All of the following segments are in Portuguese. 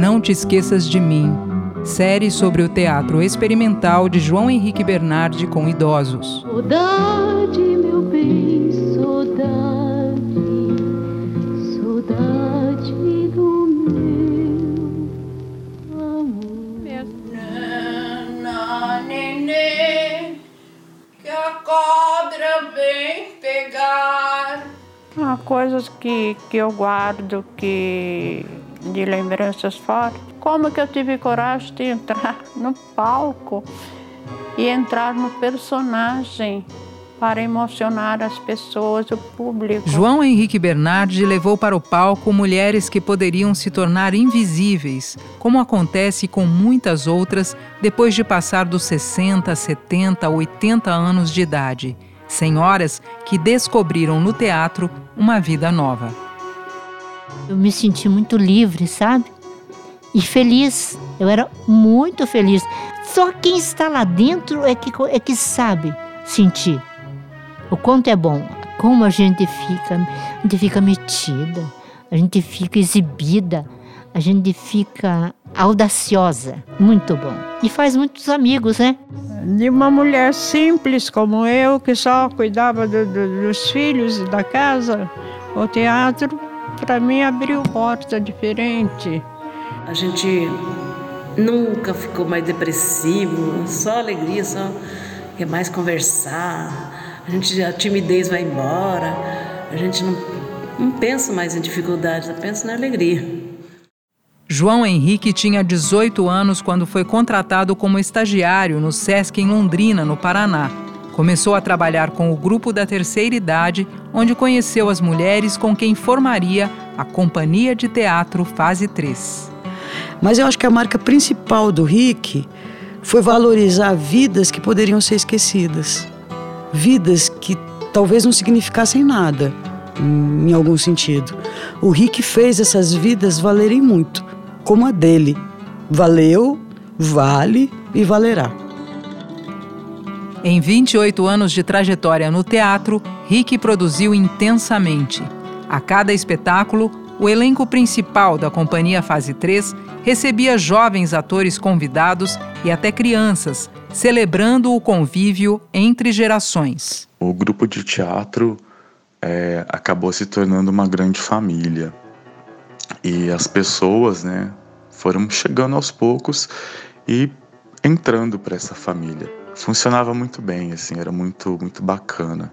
Não Te Esqueças de Mim, série sobre o teatro experimental de João Henrique Bernardi com idosos. Saudade, meu bem, saudade, saudade do meu amor. Nana, nenê, que a cobra vem pegar. Há coisas que, que eu guardo que de lembranças fortes. Como que eu tive coragem de entrar no palco e entrar no personagem para emocionar as pessoas, o público. João Henrique Bernardi levou para o palco mulheres que poderiam se tornar invisíveis, como acontece com muitas outras depois de passar dos 60, 70, 80 anos de idade. Senhoras que descobriram no teatro uma vida nova. Eu me senti muito livre, sabe? E feliz. Eu era muito feliz. Só quem está lá dentro é que, é que sabe sentir o quanto é bom. Como a gente fica, a gente fica metida, a gente fica exibida, a gente fica audaciosa. Muito bom. E faz muitos amigos, né? De uma mulher simples como eu, que só cuidava do, do, dos filhos e da casa, o teatro para mim abriu porta diferente. A gente nunca ficou mais depressivo, só alegria, só quer mais conversar. A gente a timidez vai embora. A gente não, não pensa mais em dificuldades, pensa na alegria. João Henrique tinha 18 anos quando foi contratado como estagiário no SESC em Londrina, no Paraná. Começou a trabalhar com o grupo da terceira idade, onde conheceu as mulheres com quem formaria a Companhia de Teatro Fase 3. Mas eu acho que a marca principal do Rick foi valorizar vidas que poderiam ser esquecidas. Vidas que talvez não significassem nada, em algum sentido. O Rick fez essas vidas valerem muito, como a dele. Valeu, vale e valerá. Em 28 anos de trajetória no teatro, Rick produziu intensamente. A cada espetáculo, o elenco principal da Companhia Fase 3 recebia jovens atores convidados e até crianças, celebrando o convívio entre gerações. O grupo de teatro é, acabou se tornando uma grande família. E as pessoas né, foram chegando aos poucos e entrando para essa família funcionava muito bem, assim, era muito, muito bacana.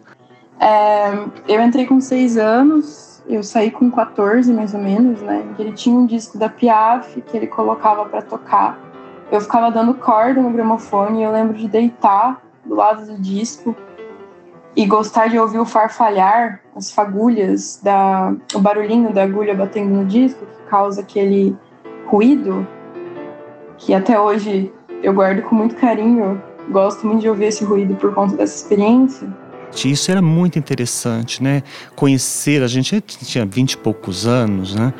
É, eu entrei com seis anos, eu saí com 14 mais ou menos, né? Ele tinha um disco da Piaf que ele colocava para tocar. Eu ficava dando corda no gramofone e eu lembro de deitar do lado do disco e gostar de ouvir o farfalhar, as fagulhas, da, o barulhinho da agulha batendo no disco, que causa aquele ruído que até hoje eu guardo com muito carinho gosto muito de ouvir esse ruído por conta dessa experiência. Isso era muito interessante, né? Conhecer, a gente tinha vinte e poucos anos, né?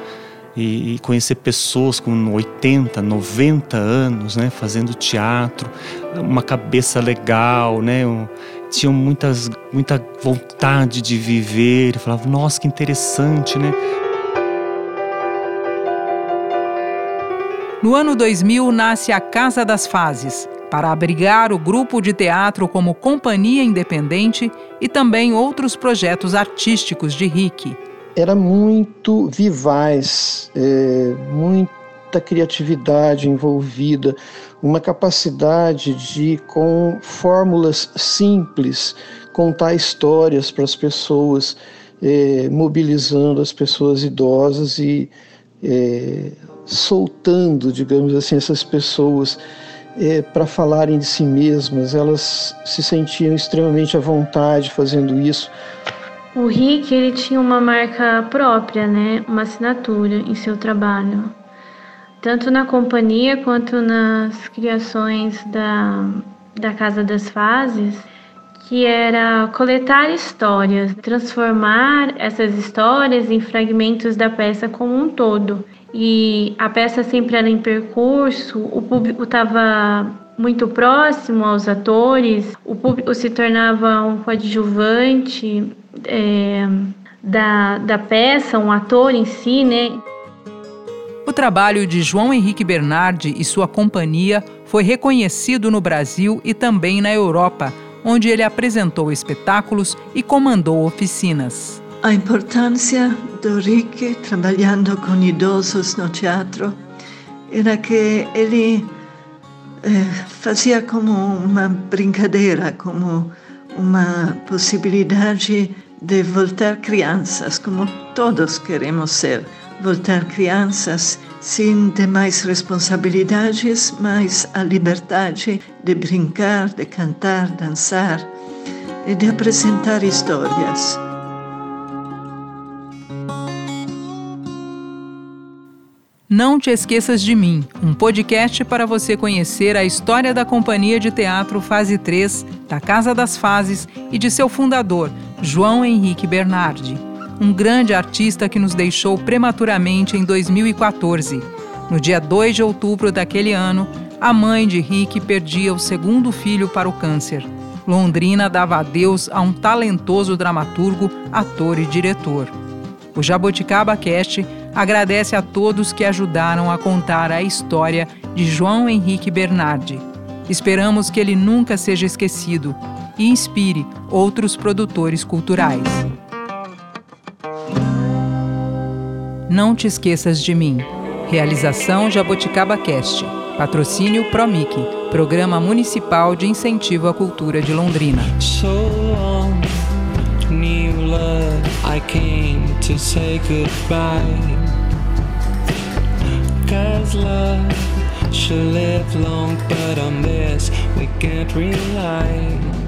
E, e, conhecer pessoas com 80, 90 anos, né? Fazendo teatro, uma cabeça legal, né? Um, tinham muitas, muita vontade de viver. Eu falava, nossa, que interessante, né? No ano 2000 nasce a Casa das Fases, para abrigar o grupo de teatro como companhia independente e também outros projetos artísticos de Rick. Era muito vivaz, é, muita criatividade envolvida, uma capacidade de, com fórmulas simples, contar histórias para as pessoas, é, mobilizando as pessoas idosas e é, soltando, digamos assim, essas pessoas é, para falarem de si mesmas, elas se sentiam extremamente à vontade fazendo isso. O Rick ele tinha uma marca própria, né, uma assinatura em seu trabalho, tanto na companhia quanto nas criações da, da Casa das Fases, que era coletar histórias, transformar essas histórias em fragmentos da peça como um todo e a peça sempre era em percurso, o público estava muito próximo aos atores, o público se tornava um coadjuvante é, da, da peça, um ator em si, né? O trabalho de João Henrique Bernardi e sua companhia foi reconhecido no Brasil e também na Europa, onde ele apresentou espetáculos e comandou oficinas. A importância do Rick trabalhando com idosos no teatro era que ele eh, fazia como uma brincadeira, como uma possibilidade de voltar crianças, como todos queremos ser voltar crianças sem demais responsabilidades, mas a liberdade de brincar, de cantar, dançar e de apresentar histórias. Não Te Esqueças de Mim, um podcast para você conhecer a história da Companhia de Teatro Fase 3, da Casa das Fases e de seu fundador, João Henrique Bernardi um grande artista que nos deixou prematuramente em 2014. No dia 2 de outubro daquele ano, a mãe de Rick perdia o segundo filho para o câncer. Londrina dava adeus a um talentoso dramaturgo, ator e diretor. O Jaboticaba Cast agradece a todos que ajudaram a contar a história de João Henrique Bernardi. Esperamos que ele nunca seja esquecido e inspire outros produtores culturais. Não te esqueças de mim. Realização Jaboticaba Cast. Patrocínio Promic, Programa Municipal de Incentivo à Cultura de Londrina. So new love, I came to say goodbye. Cause love should live long, but on this we can't rely.